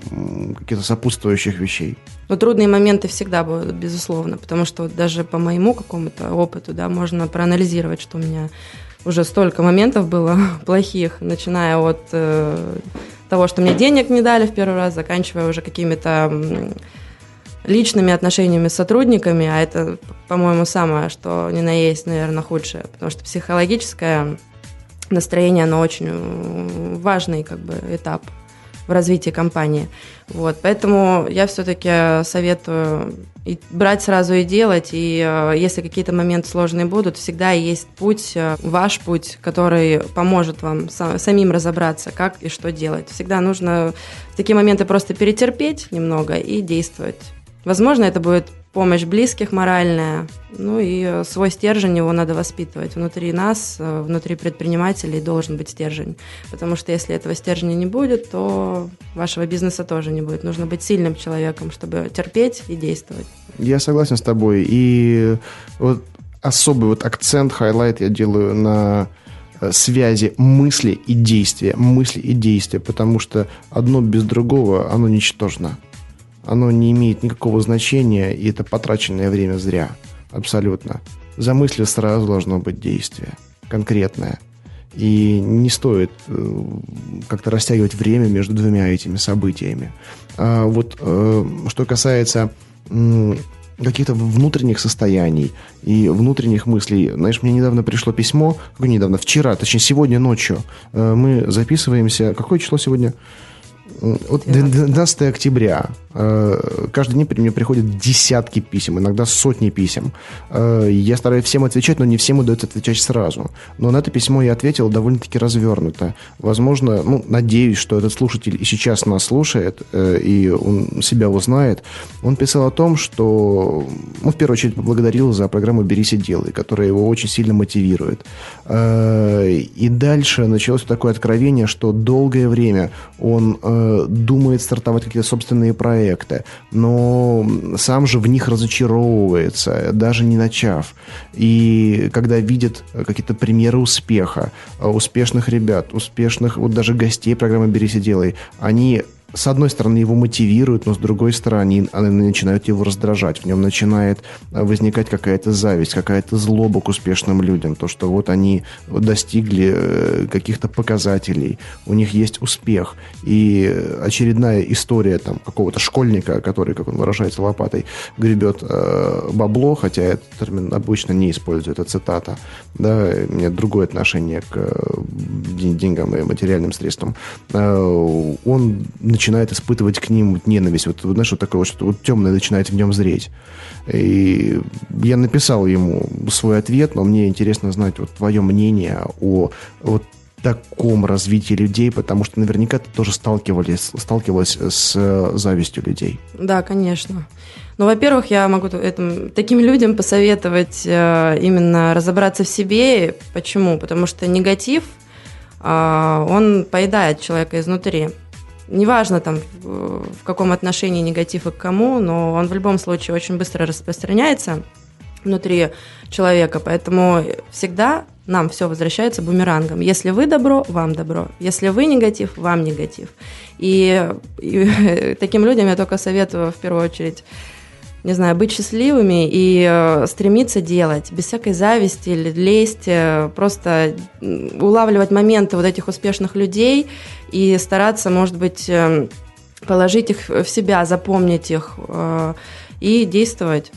каких-то сопутствующих вещей. Но трудные моменты всегда будут, безусловно, потому что вот даже по моему какому-то опыту, да, можно проанализировать, что у меня уже столько моментов было <laughs> плохих, начиная от э, того, что мне денег не дали в первый раз, заканчивая уже какими-то личными отношениями с сотрудниками, а это, по-моему, самое, что ни на есть, наверное, худшее, потому что психологическое настроение, оно очень э, важный как бы этап в развитии компании. Вот, поэтому я все-таки советую и брать сразу и делать, и э, если какие-то моменты сложные будут, всегда есть путь, э, ваш путь, который поможет вам сам, самим разобраться, как и что делать. Всегда нужно в такие моменты просто перетерпеть немного и действовать. Возможно, это будет помощь близких моральная, ну и свой стержень его надо воспитывать. Внутри нас, э, внутри предпринимателей должен быть стержень, потому что если этого стержня не будет, то вашего бизнеса тоже не будет. Нужно быть сильным человеком, чтобы терпеть и действовать. Я согласен с тобой. И вот особый вот акцент, highlight я делаю на э, связи мысли и действия, мысли и действия, потому что одно без другого, оно ничтожно оно не имеет никакого значения, и это потраченное время зря. Абсолютно. За мыслью сразу должно быть действие. Конкретное. И не стоит э, как-то растягивать время между двумя этими событиями. А вот э, что касается каких-то внутренних состояний и внутренних мыслей. Знаешь, мне недавно пришло письмо, недавно, вчера, точнее, сегодня ночью. Э, мы записываемся. Какое число сегодня? Вот 12 октября. Э, каждый день мне приходят десятки писем, иногда сотни писем. Э, я стараюсь всем отвечать, но не всем удается отвечать сразу. Но на это письмо я ответил довольно-таки развернуто. Возможно, ну, надеюсь, что этот слушатель и сейчас нас слушает, э, и он себя узнает. Он писал о том, что, ну, в первую очередь, поблагодарил за программу «Берись и делай», которая его очень сильно мотивирует. И дальше началось такое откровение, что долгое время он думает стартовать какие-то собственные проекты, но сам же в них разочаровывается, даже не начав. И когда видит какие-то примеры успеха, успешных ребят, успешных вот даже гостей программы «Берись и делай», они с одной стороны, его мотивируют, но с другой стороны, они начинают его раздражать. В нем начинает э, возникать какая-то зависть, какая-то злоба к успешным людям. То, что вот они достигли э, каких-то показателей, у них есть успех. И очередная история там, какого-то школьника, который, как он выражается, лопатой гребет э, бабло, хотя этот термин обычно не использует, это цитата. Да, у меня другое отношение к э, деньгам и материальным средствам. Э, он начинает испытывать к ним ненависть. Вот, знаешь, вот такое вот, что вот темное начинает в нем зреть. И я написал ему свой ответ, но мне интересно знать вот твое мнение о вот таком развитии людей, потому что наверняка ты тоже сталкивались, сталкивалась с завистью людей. Да, конечно. Ну, во-первых, я могу этим, таким людям посоветовать э, именно разобраться в себе. Почему? Потому что негатив, э, он поедает человека изнутри неважно там в каком отношении негатив к кому, но он в любом случае очень быстро распространяется внутри человека, поэтому всегда нам все возвращается бумерангом. Если вы добро, вам добро. Если вы негатив, вам негатив. И, и <laughs> таким людям я только советую в первую очередь не знаю, быть счастливыми и э, стремиться делать без всякой зависти или лести, просто улавливать моменты вот этих успешных людей и стараться, может быть, э, положить их в себя, запомнить их э, и действовать.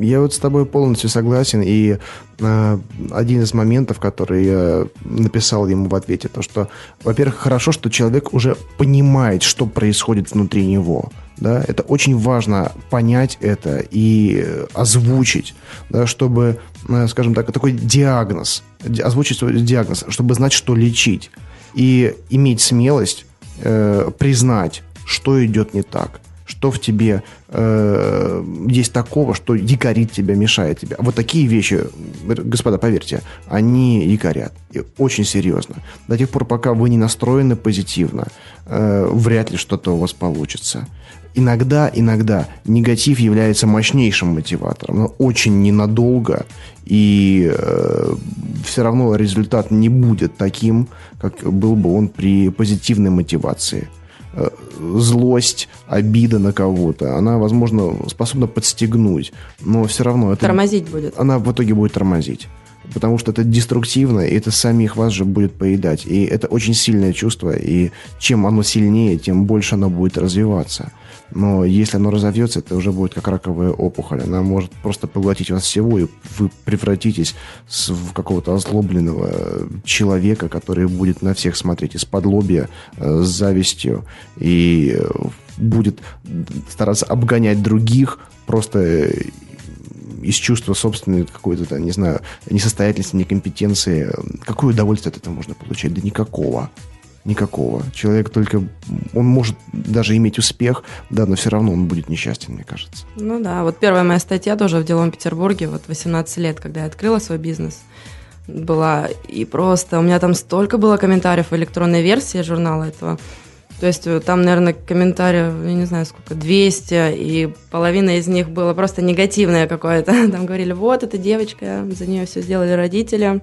Я вот с тобой полностью согласен, и э, один из моментов, который я написал ему в ответе, то что, во-первых, хорошо, что человек уже понимает, что происходит внутри него, да, это очень важно понять это и озвучить, да, чтобы, э, скажем так, такой диагноз, озвучить свой диагноз, чтобы знать, что лечить, и иметь смелость э, признать, что идет не так, что в тебе э, есть такого, что якорит тебя, мешает тебе. Вот такие вещи, господа, поверьте, они якорят. И очень серьезно. До тех пор, пока вы не настроены позитивно, э, вряд ли что-то у вас получится. Иногда, иногда негатив является мощнейшим мотиватором, но очень ненадолго, и э, все равно результат не будет таким, как был бы он при позитивной мотивации. Э, злость, обида на кого-то, она, возможно, способна подстегнуть, но все равно... Это, тормозить будет. Она в итоге будет тормозить. Потому что это деструктивно, и это самих вас же будет поедать. И это очень сильное чувство, и чем оно сильнее, тем больше оно будет развиваться. Но если оно разовьется, это уже будет как раковая опухоль. Она может просто поглотить вас всего, и вы превратитесь в какого-то озлобленного человека, который будет на всех смотреть из-под лобья, э, с завистью, и э, будет стараться обгонять других просто из чувства собственной какой-то, не знаю, несостоятельности, некомпетенции. Какое удовольствие от этого можно получать? Да никакого. Никакого. Человек только... Он может даже иметь успех, да, но все равно он будет несчастен, мне кажется. Ну да, вот первая моя статья тоже в Деловом Петербурге, вот 18 лет, когда я открыла свой бизнес, была. И просто у меня там столько было комментариев в электронной версии журнала этого. То есть э, там, наверное, комментариев, я не знаю сколько, 200, и половина из них было просто негативное какое-то. <laughs> Там говорили, вот, эта девочка, за нее все сделали родители.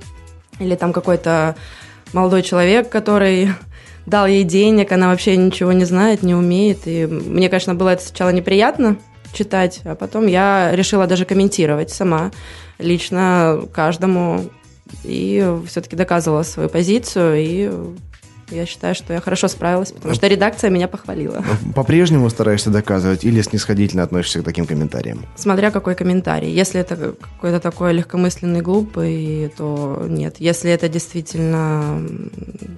Или там какой-то молодой человек, который дал ей денег, она вообще ничего не знает, не умеет. И мне, конечно, было это сначала неприятно читать, а потом я решила даже комментировать сама, лично каждому, и все-таки доказывала свою позицию, и я считаю, что я хорошо справилась, потому что редакция меня похвалила. По-прежнему стараешься доказывать или снисходительно относишься к таким комментариям? Смотря какой комментарий. Если это какой-то такой легкомысленный, глупый, то нет. Если это действительно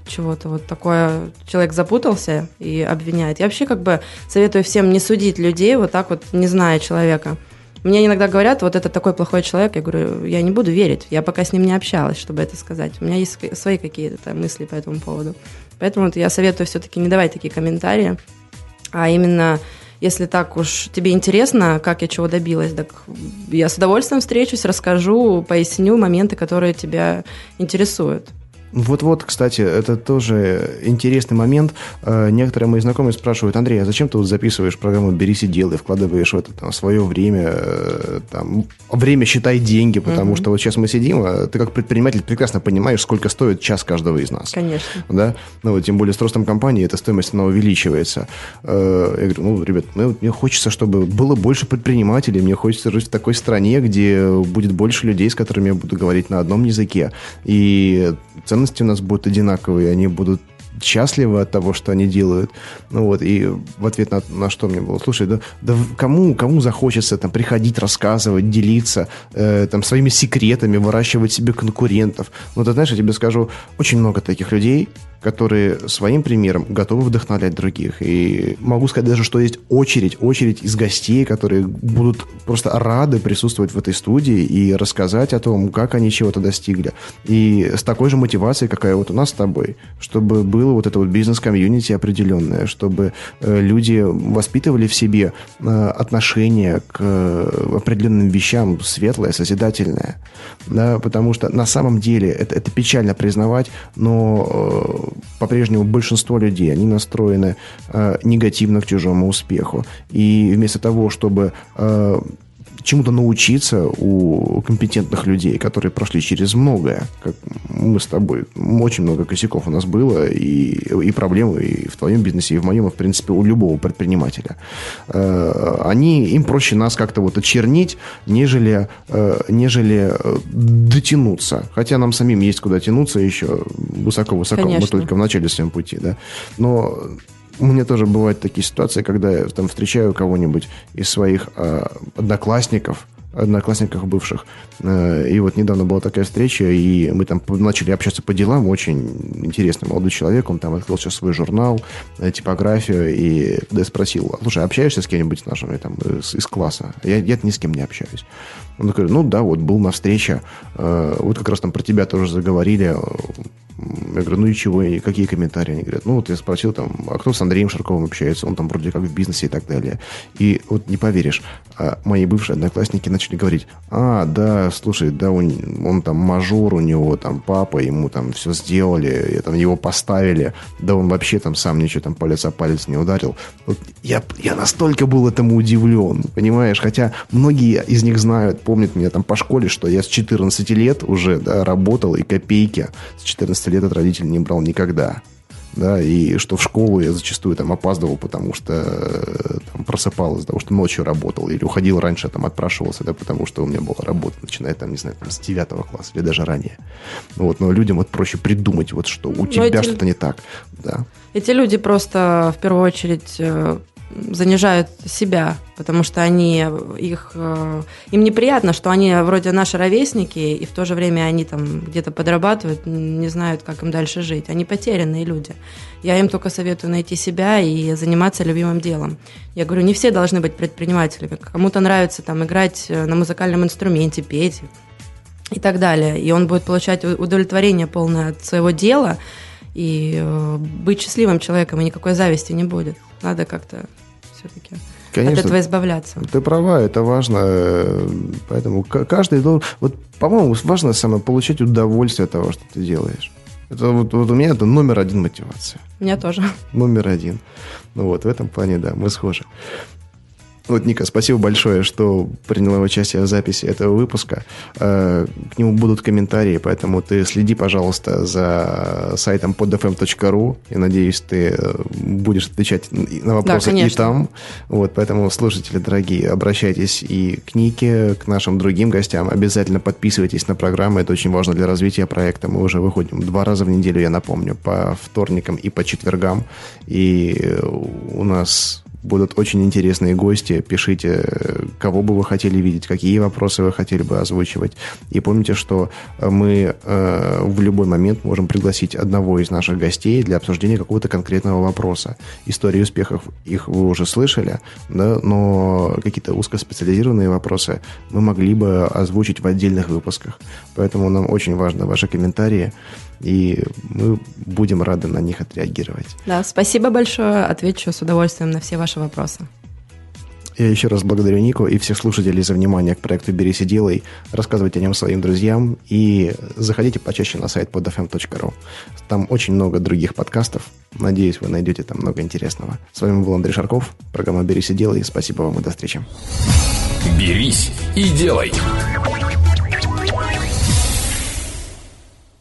чего-то вот такое, человек запутался и обвиняет. Я вообще как бы советую всем не судить людей вот так вот, не зная человека. Мне иногда говорят, вот это такой плохой человек, я говорю, я не буду верить, я пока с ним не общалась, чтобы это сказать. У меня есть свои какие-то мысли по этому поводу. Поэтому вот я советую все-таки не давать такие комментарии, а именно если так уж тебе интересно, как я чего добилась, так я с удовольствием встречусь, расскажу, поясню моменты, которые тебя интересуют. Вот-вот, кстати, это тоже интересный момент. Э, некоторые мои знакомые спрашивают, Андрей, а зачем ты вот записываешь программу «Берись и делай», вкладываешь в это там, свое время, э, там, время считай деньги, потому mm-hmm. что вот сейчас мы сидим, а ты как предприниматель прекрасно понимаешь, сколько стоит час каждого из нас. Конечно. Да? Ну, вот, тем более с ростом компании эта стоимость, она увеличивается. Э, я говорю, ну, ребят, ну, мне хочется, чтобы было больше предпринимателей, мне хочется жить в такой стране, где будет больше людей, с которыми я буду говорить на одном языке. И ценности у нас будут одинаковые, они будут счастливы от того, что они делают. Ну вот, и в ответ на, на что мне было, слушай, да, да кому, кому захочется там приходить, рассказывать, делиться э, там своими секретами, выращивать себе конкурентов. Ну, ты знаешь, я тебе скажу, очень много таких людей, которые своим примером готовы вдохновлять других. И могу сказать даже, что есть очередь, очередь из гостей, которые будут просто рады присутствовать в этой студии и рассказать о том, как они чего-то достигли. И с такой же мотивацией, какая вот у нас с тобой, чтобы было вот это вот бизнес-комьюнити определенное, чтобы э, люди воспитывали в себе э, отношение к э, определенным вещам светлое, созидательное. Да, потому что на самом деле это, это печально признавать, но по-прежнему большинство людей, они настроены э, негативно к чужому успеху. И вместо того, чтобы э, чему-то научиться у компетентных людей, которые прошли через многое, как мы с тобой, очень много косяков у нас было, и, и проблемы и в твоем бизнесе, и в моем, и, в принципе, у любого предпринимателя. Э, они, им проще нас как-то вот очернить, нежели, э, нежели э, дотянуться. Хотя нам самим есть куда тянуться еще высоко-высоко. Мы только в начале своем пути, да. Но меня тоже бывают такие ситуации, когда я там встречаю кого-нибудь из своих э, одноклассников, одноклассников бывших. Э, и вот недавно была такая встреча, и мы там начали общаться по делам. Очень интересный молодой человек. Он там открыл сейчас свой журнал, э, типографию. И когда я спросил, слушай, общаешься с кем-нибудь нашими там из, из класса? Я, я ни с кем не общаюсь. Он такой, ну да, вот был на встрече. Э, вот как раз там про тебя тоже заговорили я говорю, ну и чего, и какие комментарии? Они говорят, ну вот я спросил там, а кто с Андреем Шарковым общается? Он там вроде как в бизнесе и так далее. И вот не поверишь, а мои бывшие одноклассники начали говорить, а, да, слушай, да, он, он там мажор, у него там папа, ему там все сделали, и, там его поставили, да он вообще там сам ничего там палец о палец не ударил. Вот я, я настолько был этому удивлен, понимаешь? Хотя многие из них знают, помнят меня там по школе, что я с 14 лет уже да, работал и копейки с 14 лет от родителей не брал никогда. Да, и что в школу я зачастую там опаздывал, потому что э, там, просыпался из-за того, что ночью работал, или уходил раньше, там отпрашивался, да, потому что у меня была работа, начиная там, не знаю, там, с 9 класса или даже ранее. Вот, но людям вот проще придумать, вот что у тебя эти... что-то не так. Да. Эти люди просто в первую очередь э, занижают себя, потому что они их э, им неприятно, что они вроде наши ровесники, и в то же время они там где-то подрабатывают, не знают, как им дальше жить. Они потерянные люди. Я им только советую найти себя и заниматься любимым делом. Я говорю, не все должны быть предпринимателями. Кому-то нравится там играть э, на музыкальном инструменте, петь и так далее. И он будет получать удовлетворение полное от своего дела, и э, быть счастливым человеком, и никакой зависти не будет. Надо как-то все-таки Конечно, от этого избавляться. Ты права, это важно. Э, поэтому каждый должен... Вот, по-моему, важно самое получать удовольствие от того, что ты делаешь. Это вот, вот у меня это номер один мотивация. У меня тоже. Номер один. Ну вот, в этом плане, да, мы схожи. Вот, Ника, спасибо большое, что приняла участие в записи этого выпуска. Э, к нему будут комментарии, поэтому ты следи, пожалуйста, за сайтом podfm.ru. Я надеюсь, ты э, будешь отвечать на вопросы да, и там. Вот, поэтому, слушатели дорогие, обращайтесь и к Нике, к нашим другим гостям. Обязательно подписывайтесь на программы. Это очень важно для развития проекта. Мы уже выходим два раза в неделю, я напомню, по вторникам и по четвергам. И у нас Будут очень интересные гости. Пишите, кого бы вы хотели видеть, какие вопросы вы хотели бы озвучивать. И помните, что мы э, в любой момент можем пригласить одного из наших гостей для обсуждения какого-то конкретного вопроса. Истории успехов их вы уже слышали, да, но какие-то узкоспециализированные вопросы мы могли бы озвучить в отдельных выпусках. Поэтому нам очень важны ваши комментарии и мы будем рады на них отреагировать. Да, спасибо большое. Отвечу с удовольствием на все ваши вопросы. Я еще раз благодарю Нику и всех слушателей за внимание к проекту «Берись и делай». Рассказывайте о нем своим друзьям и заходите почаще на сайт podfm.ru. Там очень много других подкастов. Надеюсь, вы найдете там много интересного. С вами был Андрей Шарков, программа «Берись и делай». Спасибо вам и до встречи. «Берись и делай».